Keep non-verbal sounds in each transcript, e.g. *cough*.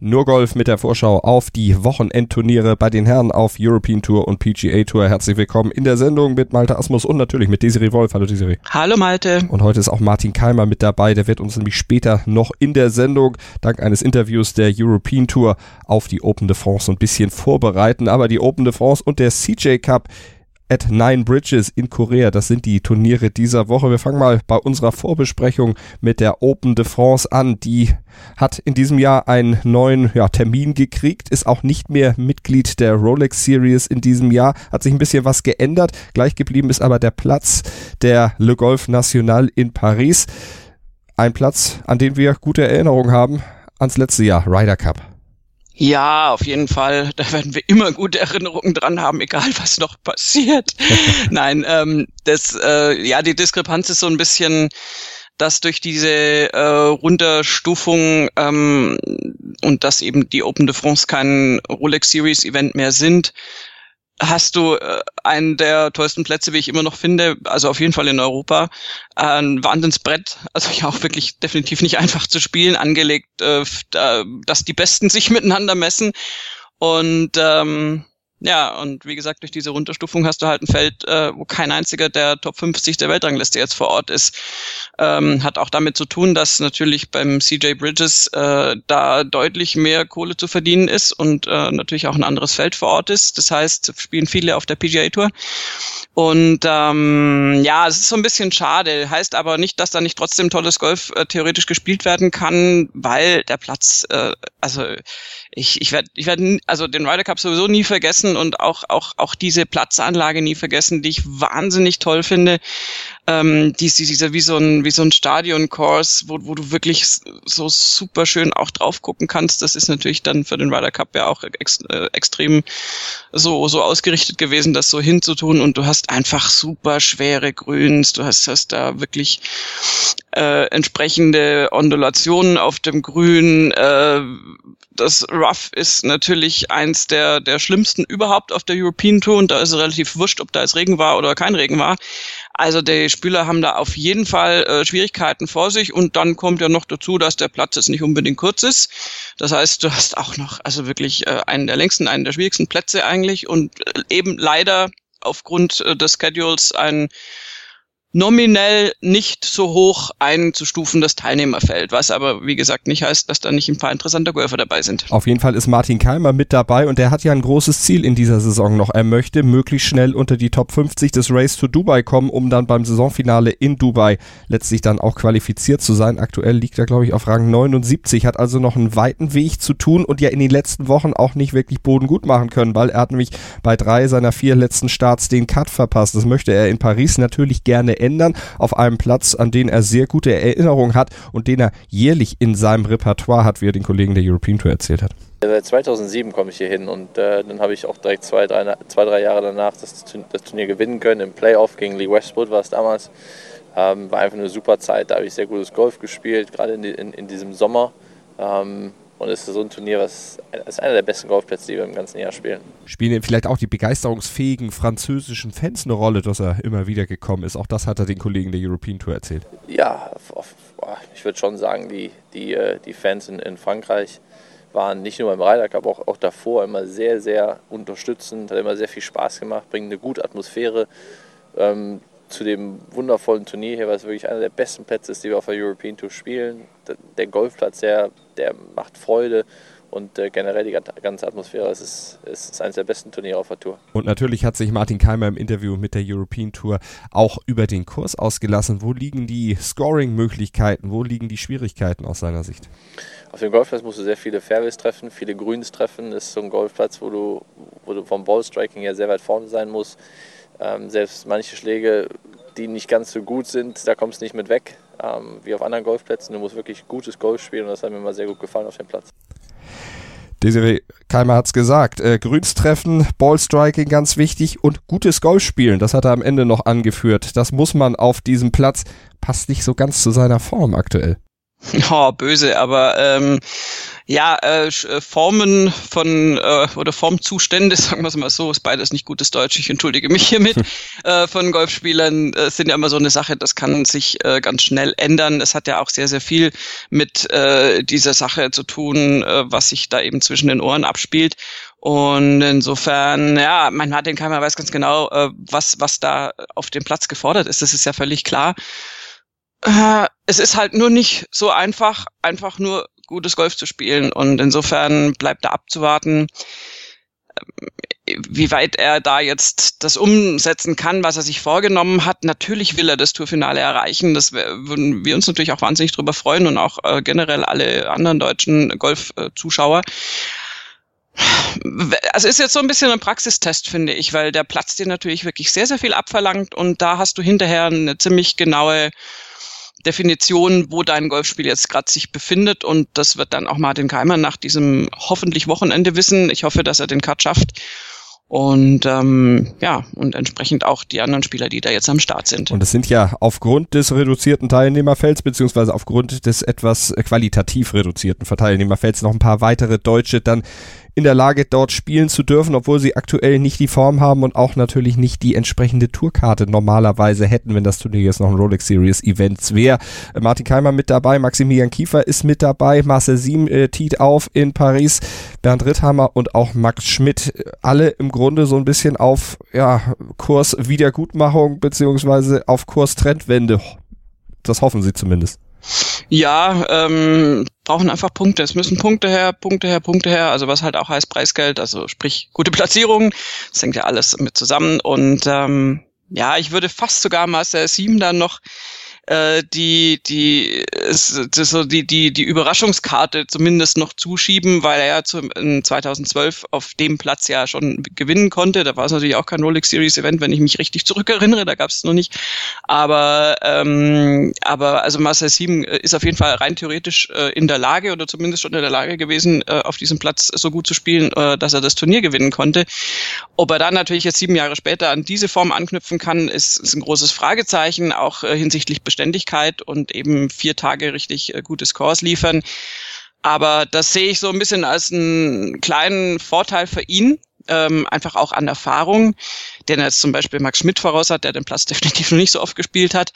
nur Golf mit der Vorschau auf die Wochenendturniere bei den Herren auf European Tour und PGA Tour. Herzlich willkommen in der Sendung mit Malte Asmus und natürlich mit Desiree Wolf. Hallo Desiree. Hallo Malte. Und heute ist auch Martin Keimer mit dabei. Der wird uns nämlich später noch in der Sendung dank eines Interviews der European Tour auf die Open de France ein bisschen vorbereiten. Aber die Open de France und der CJ Cup at Nine Bridges in Korea. Das sind die Turniere dieser Woche. Wir fangen mal bei unserer Vorbesprechung mit der Open de France an. Die hat in diesem Jahr einen neuen ja, Termin gekriegt, ist auch nicht mehr Mitglied der Rolex Series in diesem Jahr. Hat sich ein bisschen was geändert. Gleich geblieben ist aber der Platz der Le Golf National in Paris. Ein Platz, an den wir gute Erinnerungen haben ans letzte Jahr, Ryder Cup. Ja, auf jeden Fall. *laughs* Da werden wir immer gute Erinnerungen dran haben, egal was noch passiert. *laughs* Nein, ähm, das, äh, ja, die Diskrepanz ist so ein bisschen, dass durch diese äh, Runterstufung ähm, und dass eben die Open de France kein Rolex Series Event mehr sind, hast du äh, einen der tollsten Plätze, wie ich immer noch finde, also auf jeden Fall in Europa. Ein Wahnsinnsbrett, also ja auch wirklich definitiv nicht einfach zu spielen, angelegt, äh, dass die Besten sich *laughs* miteinander messen. Und ähm, ja, und wie gesagt, durch diese Runterstufung hast du halt ein Feld, äh, wo kein einziger der Top 50 der Weltrangliste jetzt vor Ort ist. Ähm, hat auch damit zu tun, dass natürlich beim CJ Bridges äh, da deutlich mehr Kohle zu verdienen ist und äh, natürlich auch ein anderes Feld vor Ort ist. Das heißt, spielen viele auf der PGA Tour. Und ähm, ja, es ist so ein bisschen schade. Heißt aber nicht, dass da nicht trotzdem tolles Golf äh, theoretisch gespielt werden kann, weil der Platz, äh, also ich, ich werde ich werd, also den Ryder Cup sowieso nie vergessen und auch, auch, auch diese Platzanlage nie vergessen, die ich wahnsinnig toll finde. Ähm, die, die, dieser wie so ein, wie so ein Stadion-Course, wo, wo du wirklich so super schön auch drauf gucken kannst. Das ist natürlich dann für den Ryder Cup ja auch ex, äh, extrem so, so ausgerichtet gewesen, das so hinzutun. Und du hast einfach super schwere Grüns. Du hast, hast da wirklich äh, entsprechende Ondulationen auf dem Grün. Äh, das Rough ist natürlich eins der, der schlimmsten überhaupt auf der European Tour und da ist es relativ wurscht, ob da jetzt Regen war oder kein Regen war. Also die Spieler haben da auf jeden Fall äh, Schwierigkeiten vor sich und dann kommt ja noch dazu, dass der Platz jetzt nicht unbedingt kurz ist. Das heißt, du hast auch noch also wirklich äh, einen der längsten, einen der schwierigsten Plätze eigentlich und äh, eben leider aufgrund äh, des Schedules ein nominell nicht so hoch einzustufen das Teilnehmerfeld, was aber wie gesagt nicht heißt, dass da nicht ein paar interessante Golfer dabei sind. Auf jeden Fall ist Martin Keimer mit dabei und der hat ja ein großes Ziel in dieser Saison noch. Er möchte möglichst schnell unter die Top 50 des Race to Dubai kommen, um dann beim Saisonfinale in Dubai letztlich dann auch qualifiziert zu sein. Aktuell liegt er glaube ich auf Rang 79, hat also noch einen weiten Weg zu tun und ja in den letzten Wochen auch nicht wirklich Boden gut machen können, weil er hat nämlich bei drei seiner vier letzten Starts den Cut verpasst. Das möchte er in Paris natürlich gerne ändern, auf einem Platz, an den er sehr gute Erinnerungen hat und den er jährlich in seinem Repertoire hat, wie er den Kollegen der European Tour erzählt hat. Seit 2007 komme ich hier hin und äh, dann habe ich auch direkt zwei drei, zwei, drei Jahre danach das, das Turnier gewinnen können. Im Playoff gegen Lee Westwood war es damals. Ähm, war einfach eine super Zeit, da habe ich sehr gutes Golf gespielt, gerade in, in, in diesem Sommer. Ähm, und es ist so ein Turnier, was ist einer der besten Golfplätze, die wir im ganzen Jahr spielen. Spielen vielleicht auch die begeisterungsfähigen französischen Fans eine Rolle, dass er immer wieder gekommen ist? Auch das hat er den Kollegen der European Tour erzählt. Ja, ich würde schon sagen, die, die, äh, die Fans in, in Frankreich waren nicht nur beim Ryder Cup, auch, auch davor immer sehr, sehr unterstützend, hat immer sehr viel Spaß gemacht, bringen eine gute Atmosphäre. Ähm, zu dem wundervollen Turnier hier, was wirklich einer der besten Plätze ist, die wir auf der European Tour spielen. Der Golfplatz, der, der macht Freude und äh, generell die ganze Atmosphäre. Es ist, es ist eines der besten Turniere auf der Tour. Und natürlich hat sich Martin Keimer im Interview mit der European Tour auch über den Kurs ausgelassen. Wo liegen die Scoring-Möglichkeiten? Wo liegen die Schwierigkeiten aus seiner Sicht? Auf dem Golfplatz musst du sehr viele Fairways treffen, viele Grüns treffen. Das ist so ein Golfplatz, wo du, wo du vom Ballstriking her sehr weit vorne sein musst. Ähm, selbst manche Schläge, die nicht ganz so gut sind, da kommst du nicht mit weg, ähm, wie auf anderen Golfplätzen. Du musst wirklich gutes Golf spielen und das hat mir immer sehr gut gefallen auf dem Platz. Desiree Keimer hat's gesagt. Äh, Grüns treffen, Ballstriking ganz wichtig und gutes Golf spielen. Das hat er am Ende noch angeführt. Das muss man auf diesem Platz. Passt nicht so ganz zu seiner Form aktuell. *laughs* Oh, böse, aber ähm, ja, äh, äh, Formen von äh, oder Formzustände, *laughs* sagen wir es mal so, ist beides nicht gutes Deutsch, ich entschuldige mich hiermit, äh, von Golfspielern äh, sind ja immer so eine Sache, das kann sich äh, ganz schnell ändern. Es hat ja auch sehr, sehr viel mit äh, dieser Sache zu tun, äh, was sich da eben zwischen den Ohren abspielt. Und insofern, ja, mein Martin Keimer weiß ganz genau, äh, was, was da auf dem Platz gefordert ist. Das ist ja völlig klar. Äh, es ist halt nur nicht so einfach, einfach nur gutes Golf zu spielen. Und insofern bleibt da abzuwarten, ähm, wie weit er da jetzt das umsetzen kann, was er sich vorgenommen hat. Natürlich will er das Tourfinale erreichen. Das würden wir uns natürlich auch wahnsinnig drüber freuen und auch äh, generell alle anderen deutschen Golfzuschauer. Also ist jetzt so ein bisschen ein Praxistest, finde ich, weil der Platz dir natürlich wirklich sehr, sehr viel abverlangt und da hast du hinterher eine ziemlich genaue Definition, wo dein Golfspiel jetzt gerade sich befindet. Und das wird dann auch Martin Keimer nach diesem hoffentlich Wochenende wissen. Ich hoffe, dass er den Cut schafft. Und ähm, ja, und entsprechend auch die anderen Spieler, die da jetzt am Start sind. Und es sind ja aufgrund des reduzierten Teilnehmerfelds, beziehungsweise aufgrund des etwas qualitativ reduzierten Teilnehmerfelds noch ein paar weitere Deutsche dann in der Lage, dort spielen zu dürfen, obwohl sie aktuell nicht die Form haben und auch natürlich nicht die entsprechende Tourkarte normalerweise hätten, wenn das Turnier jetzt noch ein Rolex Series Event wäre. Äh, Martin Keimer mit dabei, Maximilian Kiefer ist mit dabei, Marcel Siem äh, tiet auf in Paris, Bernd Ritthammer und auch Max Schmidt. Alle im Grunde so ein bisschen auf ja, Kurs Wiedergutmachung beziehungsweise auf Kurs Trendwende. Das hoffen sie zumindest. Ja, ähm, brauchen einfach Punkte. Es müssen Punkte her, Punkte her, Punkte her. Also was halt auch heißt Preisgeld, also sprich gute Platzierungen. Das hängt ja alles mit zusammen. Und ähm, ja, ich würde fast sogar Master 7 dann noch äh, die die so die die die Überraschungskarte zumindest noch zuschieben, weil er ja zum, in 2012 auf dem Platz ja schon gewinnen konnte. Da war es natürlich auch kein Rolex Series Event, wenn ich mich richtig zurückerinnere, da gab es noch nicht. Aber ähm, aber also Marcel 7 ist auf jeden Fall rein theoretisch äh, in der Lage oder zumindest schon in der Lage gewesen, äh, auf diesem Platz so gut zu spielen, äh, dass er das Turnier gewinnen konnte. Ob er dann natürlich jetzt sieben Jahre später an diese Form anknüpfen kann, ist, ist ein großes Fragezeichen, auch äh, hinsichtlich Beständigkeit und eben vier Tage richtig äh, gute Scores liefern. Aber das sehe ich so ein bisschen als einen kleinen Vorteil für ihn, ähm, einfach auch an Erfahrung, den er jetzt zum Beispiel Max Schmidt voraus hat, der den Platz definitiv noch nicht so oft gespielt hat.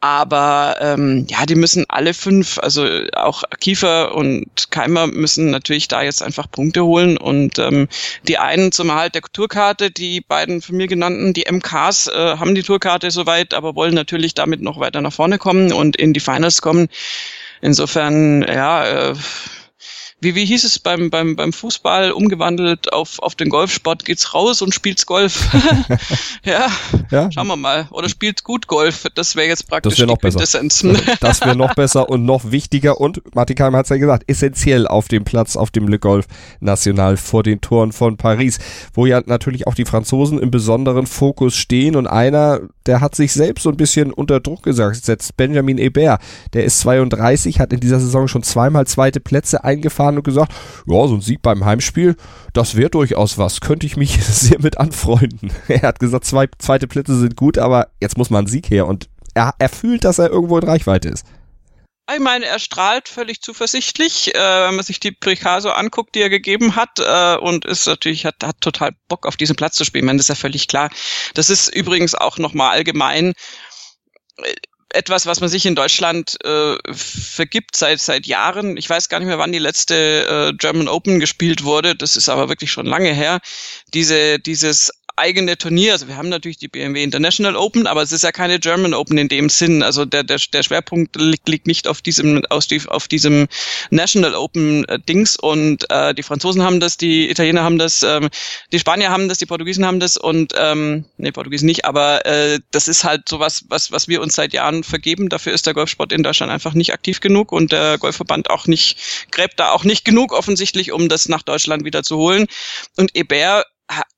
Aber ähm, ja, die müssen alle fünf, also auch Kiefer und Keimer müssen natürlich da jetzt einfach Punkte holen. Und ähm, die einen zum Erhalt der Tourkarte, die beiden von mir genannten, die MKs, äh, haben die Tourkarte soweit, aber wollen natürlich damit noch weiter nach vorne kommen und in die Finals kommen. Insofern, ja, äh, wie, wie hieß es beim, beim, beim Fußball, umgewandelt auf, auf den Golfsport, geht's raus und spielt's Golf. *laughs* ja, ja, schauen wir mal. Oder spielt gut Golf. Das wäre jetzt praktisch das wär noch besser. das wäre noch besser und noch wichtiger und Martin Keimer hat's ja gesagt, essentiell auf dem Platz, auf dem Le Golf National vor den Toren von Paris, wo ja natürlich auch die Franzosen im besonderen Fokus stehen und einer, der hat sich selbst so ein bisschen unter Druck gesetzt, Benjamin Hebert, der ist 32, hat in dieser Saison schon zweimal zweite Plätze eingefahren und gesagt, ja, so ein Sieg beim Heimspiel, das wäre durchaus was, könnte ich mich *laughs* sehr mit anfreunden. *laughs* Er hat gesagt, zwei zweite Plätze sind gut, aber jetzt muss mal ein Sieg her und er, er fühlt, dass er irgendwo in Reichweite ist. Ich meine, er strahlt völlig zuversichtlich, äh, wenn man sich die Picasso anguckt, die er gegeben hat, äh, und ist natürlich hat, hat total Bock auf diesen Platz zu spielen. Ich das ist ja völlig klar. Das ist übrigens auch nochmal allgemein etwas, was man sich in Deutschland äh, vergibt seit seit Jahren. Ich weiß gar nicht mehr, wann die letzte äh, German Open gespielt wurde. Das ist aber wirklich schon lange her. Diese dieses eigene Turnier. Also wir haben natürlich die BMW International Open, aber es ist ja keine German Open in dem Sinn. Also der, der, der Schwerpunkt liegt, liegt nicht auf diesem, aus die, auf diesem National Open äh, Dings und äh, die Franzosen haben das, die Italiener haben das, ähm, die Spanier haben das, die Portugiesen haben das und ähm, nee, Portugiesen nicht, aber äh, das ist halt sowas, was, was wir uns seit Jahren vergeben. Dafür ist der Golfsport in Deutschland einfach nicht aktiv genug und der Golfverband auch nicht, gräbt da auch nicht genug offensichtlich, um das nach Deutschland wieder zu holen. Und Ebert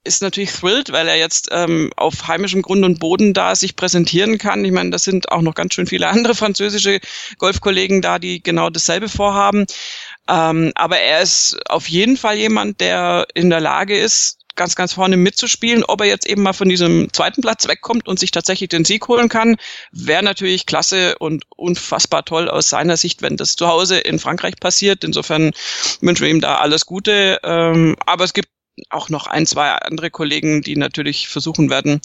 ist natürlich thrilled, weil er jetzt ähm, auf heimischem Grund und Boden da sich präsentieren kann. Ich meine, das sind auch noch ganz schön viele *laughs* andere französische Golfkollegen da, die genau dasselbe vorhaben. Ähm, aber er ist auf jeden Fall jemand, der in der Lage ist, ganz, ganz vorne mitzuspielen. Ob er jetzt eben mal von diesem zweiten Platz wegkommt und sich tatsächlich den Sieg holen kann, wäre natürlich klasse und unfassbar toll aus seiner Sicht, wenn das zu Hause in Frankreich passiert. Insofern wünschen wir ihm da alles Gute. Ähm, aber es gibt auch noch ein, zwei andere Kollegen, die natürlich versuchen werden,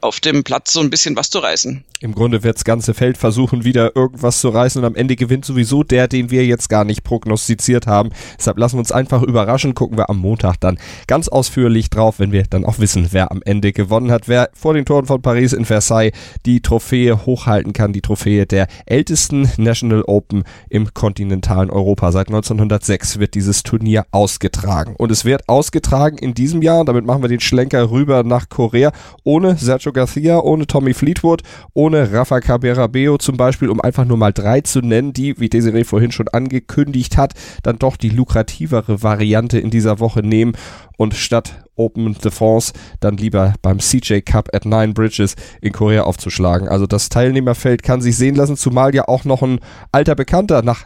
auf dem Platz so ein bisschen was zu reißen. Im Grunde wird das ganze Feld versuchen, wieder irgendwas zu reißen und am Ende gewinnt sowieso der, den wir jetzt gar nicht prognostiziert haben. Deshalb lassen wir uns einfach überraschen, gucken wir am Montag dann ganz ausführlich drauf, wenn wir dann auch wissen, wer am Ende gewonnen hat, wer vor den Toren von Paris in Versailles die Trophäe hochhalten kann, die Trophäe der ältesten National Open im kontinentalen Europa. Seit 1906 wird dieses Turnier ausgetragen und es wird ausgetragen in diesem Jahr, damit machen wir den Schlenker rüber nach Korea, ohne Sergio Garcia, ohne Tommy Fleetwood, ohne Rafa Caberabeo zum Beispiel, um einfach nur mal drei zu nennen, die, wie Desiree vorhin schon angekündigt hat, dann doch die lukrativere Variante in dieser Woche nehmen und statt Open de France dann lieber beim CJ Cup at Nine Bridges in Korea aufzuschlagen. Also das Teilnehmerfeld kann sich sehen lassen, zumal ja auch noch ein alter Bekannter nach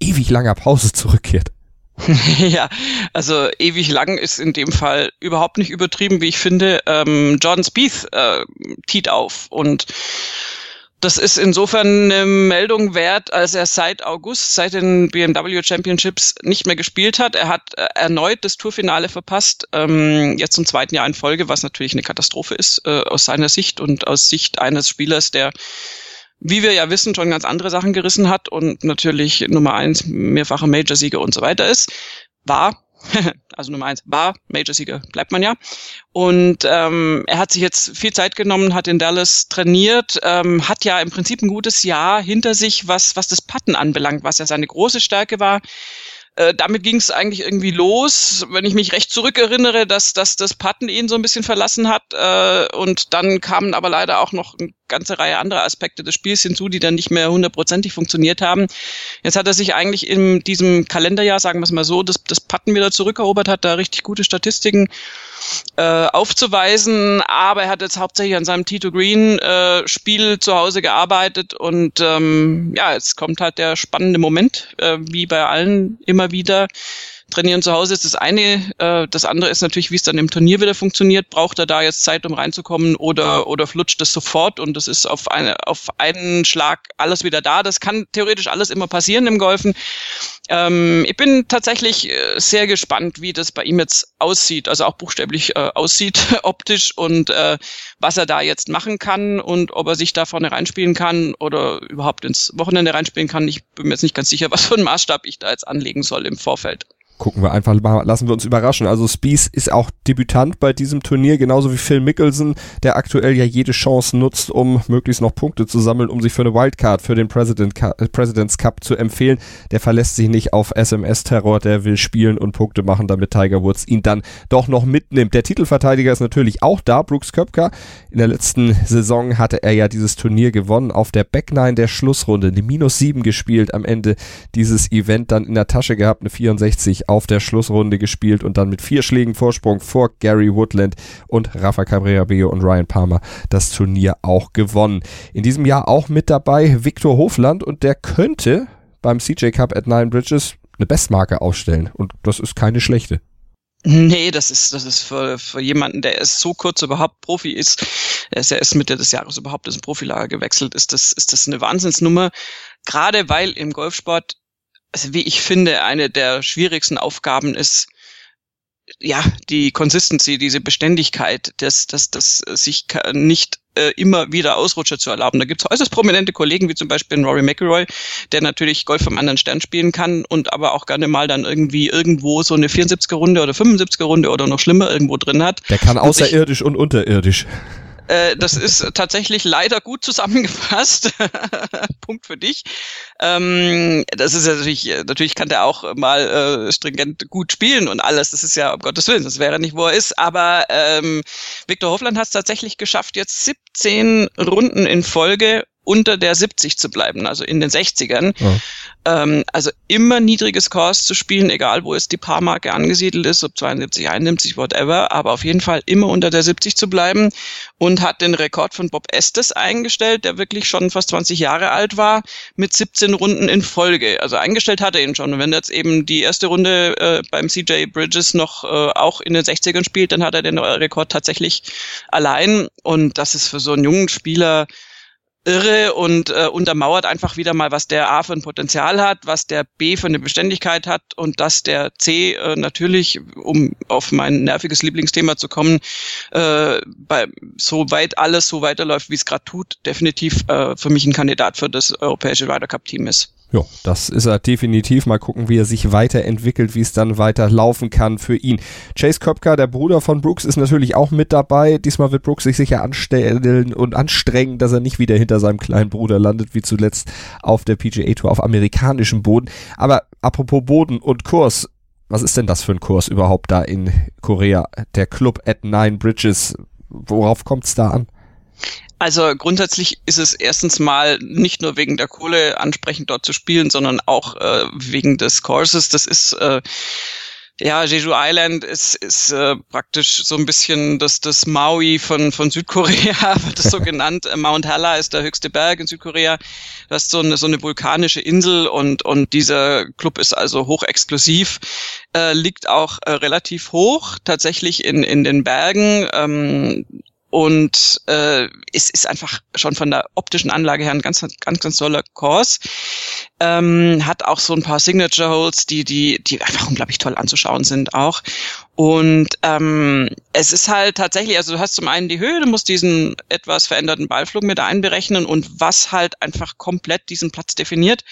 ewig langer Pause zurückkehrt. *laughs* ja, also ewig lang ist in dem Fall überhaupt nicht übertrieben, wie ich finde. Ähm, Jordan Spieth äh, tiet auf und das ist insofern eine Meldung wert, als er seit August, seit den BMW Championships nicht mehr gespielt hat. Er hat äh, erneut das Tourfinale verpasst, ähm, jetzt zum zweiten Jahr in Folge, was natürlich eine Katastrophe ist äh, aus seiner Sicht und aus Sicht eines Spielers, der wie wir ja wissen, schon ganz andere Sachen gerissen hat und natürlich Nummer eins mehrfacher Major-Sieger und so weiter ist, war, *laughs* also Nummer eins war Major-Sieger, bleibt man ja. Und ähm, er hat sich jetzt viel Zeit genommen, hat in Dallas trainiert, ähm, hat ja im Prinzip ein gutes Jahr hinter sich, was, was das Patten anbelangt, was ja seine große Stärke war. Äh, damit ging es eigentlich irgendwie los, wenn ich mich recht zurückerinnere, dass, dass das Patten ihn so ein bisschen verlassen hat. Äh, und dann kamen aber leider auch noch eine ganze Reihe anderer Aspekte des Spiels hinzu, die dann nicht mehr hundertprozentig funktioniert haben. Jetzt hat er sich eigentlich in diesem Kalenderjahr, sagen wir es mal so, das, das Patten wieder zurückerobert, hat da richtig gute Statistiken äh, aufzuweisen, aber er hat jetzt hauptsächlich an seinem Tito Green äh, Spiel zu Hause gearbeitet und ähm, ja, jetzt kommt halt der spannende Moment, äh, wie bei allen immer wieder. Trainieren zu Hause ist das eine, äh, das andere ist natürlich, wie es dann im Turnier wieder funktioniert. Braucht er da jetzt Zeit, um reinzukommen oder, oder flutscht es sofort und das ist auf, eine, auf einen Schlag alles wieder da. Das kann theoretisch alles immer passieren im Golfen. Ähm, ich bin tatsächlich äh, sehr gespannt, wie das bei ihm jetzt aussieht, also auch buchstäblich äh, aussieht *laughs* optisch und äh, was er da jetzt machen kann und ob er sich da vorne reinspielen kann oder überhaupt ins Wochenende reinspielen kann. Ich bin mir jetzt nicht ganz sicher, *laughs* was für einen Maßstab ich da jetzt anlegen soll im Vorfeld gucken wir einfach mal, lassen wir uns überraschen. Also Spies ist auch Debütant bei diesem Turnier, genauso wie Phil Mickelson, der aktuell ja jede Chance nutzt, um möglichst noch Punkte zu sammeln, um sich für eine Wildcard für den President, äh, President's Cup zu empfehlen. Der verlässt sich nicht auf SMS-Terror, der will spielen und Punkte machen, damit Tiger Woods ihn dann doch noch mitnimmt. Der Titelverteidiger ist natürlich auch da, Brooks Köpker. In der letzten Saison hatte er ja dieses Turnier gewonnen, auf der Backline der Schlussrunde, eine Minus 7 gespielt, am Ende dieses Event dann in der Tasche gehabt, eine 64 auf der Schlussrunde gespielt und dann mit vier Schlägen Vorsprung vor Gary Woodland und Rafa Cabrera-Bello und Ryan Palmer das Turnier auch gewonnen. In diesem Jahr auch mit dabei Viktor Hofland und der könnte beim CJ Cup at Nine Bridges eine Bestmarke aufstellen und das ist keine schlechte. Nee, das ist, das ist für, für jemanden, der erst so kurz überhaupt Profi ist, der ist ja erst Mitte des Jahres überhaupt ins Profilager gewechselt, ist das, ist das eine Wahnsinnsnummer. Gerade weil im Golfsport also wie ich finde, eine der schwierigsten Aufgaben ist, ja, die Consistency, diese Beständigkeit, das, das, das sich nicht äh, immer wieder Ausrutscher zu erlauben. Da gibt es äußerst prominente Kollegen, wie zum Beispiel Rory McIlroy, der natürlich Golf vom anderen Stern spielen kann und aber auch gerne mal dann irgendwie irgendwo so eine 74er Runde oder 75er Runde oder noch schlimmer irgendwo drin hat. Der kann außerirdisch und, ich, und unterirdisch. Äh, das ist tatsächlich leider gut zusammengefasst. *laughs* Punkt für dich. Ähm, das ist ja natürlich, natürlich kann der auch mal äh, stringent gut spielen und alles. Das ist ja, um Gottes Willen, das wäre nicht, wo er ist. Aber ähm, Viktor Hofland hat es tatsächlich geschafft, jetzt 17 Runden in Folge unter der 70 zu bleiben, also in den 60ern. Ja. Ähm, also immer niedrige Scores zu spielen, egal wo jetzt die Paarmarke angesiedelt ist, ob 72, 71, whatever, aber auf jeden Fall immer unter der 70 zu bleiben und hat den Rekord von Bob Estes eingestellt, der wirklich schon fast 20 Jahre alt war, mit 17 Runden in Folge. Also eingestellt hat er ihn schon. Und wenn er jetzt eben die erste Runde äh, beim CJ Bridges noch äh, auch in den 60ern spielt, dann hat er den Rekord tatsächlich allein. Und das ist für so einen jungen Spieler irre und äh, untermauert einfach wieder mal, was der A für ein Potenzial hat, was der B für eine Beständigkeit hat und dass der C äh, natürlich, um auf mein nerviges Lieblingsthema zu kommen, äh, bei so weit alles so weiterläuft, wie es gerade tut, definitiv äh, für mich ein Kandidat für das europäische Ryder Cup Team ist. Ja, das ist er definitiv. Mal gucken, wie er sich weiterentwickelt, wie es dann weiter laufen kann für ihn. Chase Köpker, der Bruder von Brooks, ist natürlich auch mit dabei. Diesmal wird Brooks sich sicher anstellen und anstrengen, dass er nicht wieder hinter seinem kleinen Bruder landet, wie zuletzt auf der PGA Tour auf amerikanischem Boden. Aber apropos Boden und Kurs, was ist denn das für ein Kurs überhaupt da in Korea? Der Club at Nine Bridges. Worauf kommt es da an? Also grundsätzlich ist es erstens mal nicht nur wegen der Kohle ansprechend dort zu spielen, sondern auch äh, wegen des Courses. Das ist äh, ja, Jeju Island ist, ist äh, praktisch so ein bisschen das, das Maui von, von Südkorea, *laughs* wird es so *laughs* genannt. Äh, Mount Halla ist der höchste Berg in Südkorea. Das ist so eine, so eine vulkanische Insel und, und dieser Club ist also hochexklusiv, äh, liegt auch äh, relativ hoch, tatsächlich in, in den Bergen. Ähm, und äh, es ist einfach schon von der optischen Anlage her ein ganz, ganz, ganz toller Kurs. Ähm, hat auch so ein paar Signature Holes, die, die, die einfach unglaublich toll anzuschauen sind auch. Und ähm, es ist halt tatsächlich, also du hast zum einen die Höhe, du musst diesen etwas veränderten Ballflug mit einberechnen und was halt einfach komplett diesen Platz definiert,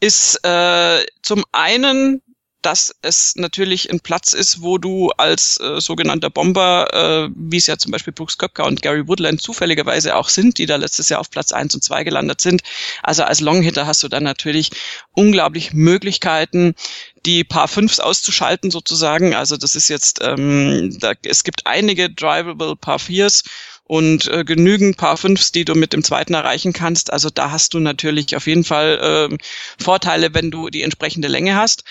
ist äh, zum einen dass es natürlich ein Platz ist, wo du als äh, sogenannter Bomber, äh, wie es ja zum Beispiel Brooks Köpker und Gary Woodland zufälligerweise auch sind, die da letztes Jahr auf Platz eins und zwei gelandet sind. Also als Longhitter hast du dann natürlich unglaublich Möglichkeiten, die Paar Fünfs auszuschalten sozusagen. Also das ist jetzt, ähm, da, es gibt einige drivable Paar Viers und äh, genügend Paar Fünfs, die du mit dem zweiten erreichen kannst. Also da hast du natürlich auf jeden Fall äh, Vorteile, wenn du die entsprechende Länge hast.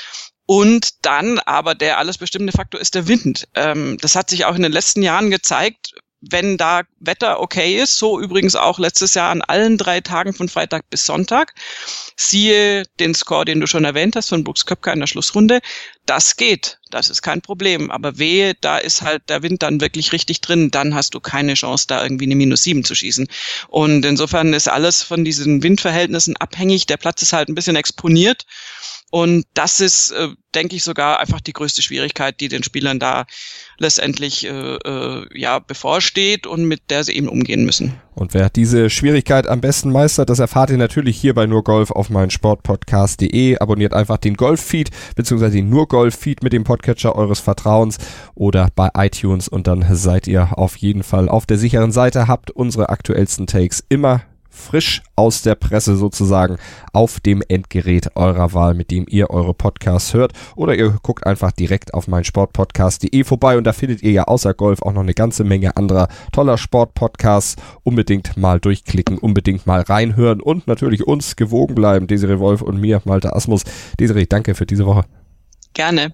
Und dann aber der alles bestimmende Faktor ist der Wind. Ähm, das hat sich auch in den letzten Jahren gezeigt, wenn da Wetter okay ist, so übrigens auch letztes Jahr an allen drei Tagen von Freitag bis Sonntag, siehe den Score, den du schon erwähnt hast von Brooks Köpker in der Schlussrunde, das geht, das ist kein Problem. Aber wehe, da ist halt der Wind dann wirklich richtig drin, dann hast du keine Chance, da irgendwie eine Minus sieben zu schießen. Und insofern ist alles von diesen Windverhältnissen abhängig. Der Platz ist halt ein bisschen exponiert und das ist, äh, denke ich, sogar einfach die größte Schwierigkeit, die den Spielern da letztendlich äh, äh, ja bevorsteht und mit der sie eben umgehen müssen. Und wer diese Schwierigkeit am besten meistert, das erfahrt ihr natürlich hier bei Nur Golf auf meinen Sportpodcast.de. Abonniert einfach den Golf-Feed beziehungsweise den Nur Golf-Feed mit dem Podcatcher eures Vertrauens oder bei iTunes und dann seid ihr auf jeden Fall auf der sicheren Seite, habt unsere aktuellsten Takes immer frisch aus der Presse sozusagen auf dem Endgerät eurer Wahl, mit dem ihr eure Podcasts hört. Oder ihr guckt einfach direkt auf mein Sportpodcast.de vorbei und da findet ihr ja außer Golf auch noch eine ganze Menge anderer toller Sportpodcasts. Unbedingt mal durchklicken, unbedingt mal reinhören und natürlich uns gewogen bleiben. Desiree Wolf und mir, Malte Asmus. Desiree, danke für diese Woche. Gerne.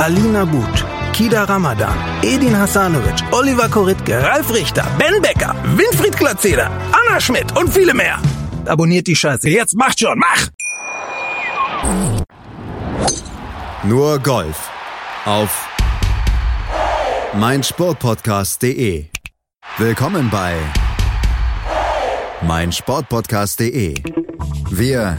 Alina But, Kida Ramadan, Edin Hasanovic, Oliver Koritke, Ralf Richter, Ben Becker, Winfried Glatzeder, Anna Schmidt und viele mehr. Abonniert die Scheiße. Jetzt macht schon, mach! Nur Golf auf meinsportpodcast.de. Willkommen bei meinsportpodcast.de. Wir